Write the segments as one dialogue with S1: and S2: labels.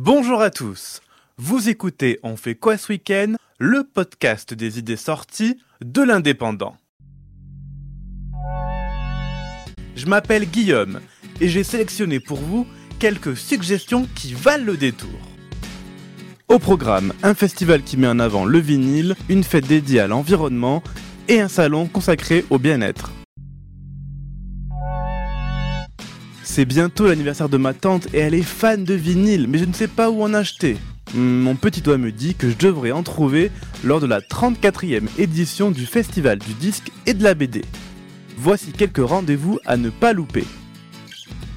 S1: Bonjour à tous. Vous écoutez On fait quoi ce week-end? Le podcast des idées sorties de l'indépendant. Je m'appelle Guillaume et j'ai sélectionné pour vous quelques suggestions qui valent le détour. Au programme, un festival qui met en avant le vinyle, une fête dédiée à l'environnement et un salon consacré au bien-être. C'est bientôt l'anniversaire de ma tante et elle est fan de vinyle, mais je ne sais pas où en acheter. Hmm, Mon petit doigt me dit que je devrais en trouver lors de la 34e édition du Festival du disque et de la BD. Voici quelques rendez-vous à ne pas louper.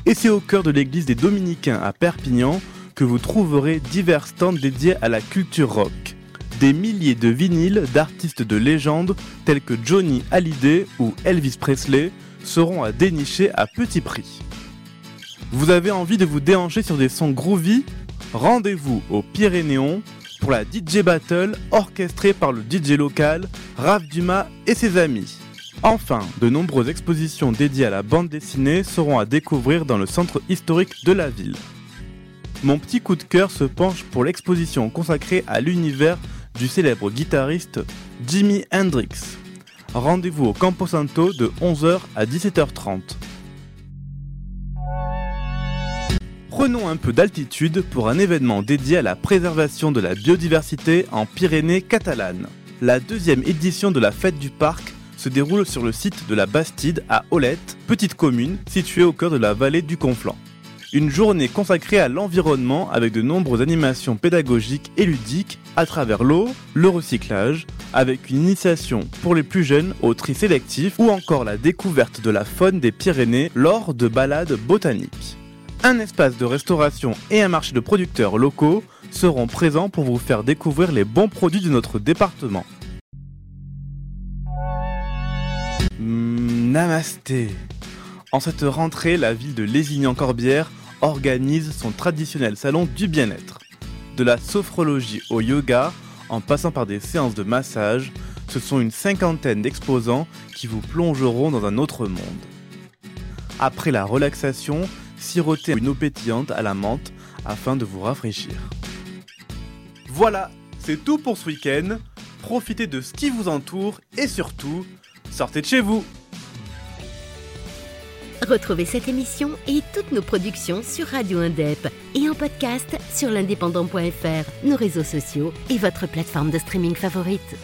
S1: Et c'est au cœur de l'église des Dominicains à Perpignan que vous trouverez divers stands dédiés à la culture rock. Des milliers de vinyles d'artistes de légende tels que Johnny Hallyday ou Elvis Presley seront à dénicher à petit prix. Vous avez envie de vous déhancher sur des sons groovy? Rendez-vous au Pyrénéon pour la DJ Battle orchestrée par le DJ local Raph Dumas et ses amis. Enfin, de nombreuses expositions dédiées à la bande dessinée seront à découvrir dans le centre historique de la ville. Mon petit coup de cœur se penche pour l'exposition consacrée à l'univers du célèbre guitariste Jimi Hendrix. Rendez-vous au Campo Santo de 11h à 17h30. Prenons un peu d'altitude pour un événement dédié à la préservation de la biodiversité en Pyrénées catalanes. La deuxième édition de la fête du parc se déroule sur le site de la Bastide à Olette, petite commune située au cœur de la vallée du Conflent. Une journée consacrée à l'environnement avec de nombreuses animations pédagogiques et ludiques à travers l'eau, le recyclage, avec une initiation pour les plus jeunes au tri sélectif ou encore la découverte de la faune des Pyrénées lors de balades botaniques. Un espace de restauration et un marché de producteurs locaux seront présents pour vous faire découvrir les bons produits de notre département. Hmm, namasté. En cette rentrée, la ville de Lézignan-Corbière organise son traditionnel salon du bien-être. De la sophrologie au yoga, en passant par des séances de massage, ce sont une cinquantaine d'exposants qui vous plongeront dans un autre monde. Après la relaxation, sirotez une eau pétillante à la menthe afin de vous rafraîchir. Voilà, c'est tout pour ce week-end. Profitez de ce qui vous entoure et surtout, sortez de chez vous.
S2: Retrouvez cette émission et toutes nos productions sur Radio Indep et en podcast sur l'indépendant.fr, nos réseaux sociaux et votre plateforme de streaming favorite.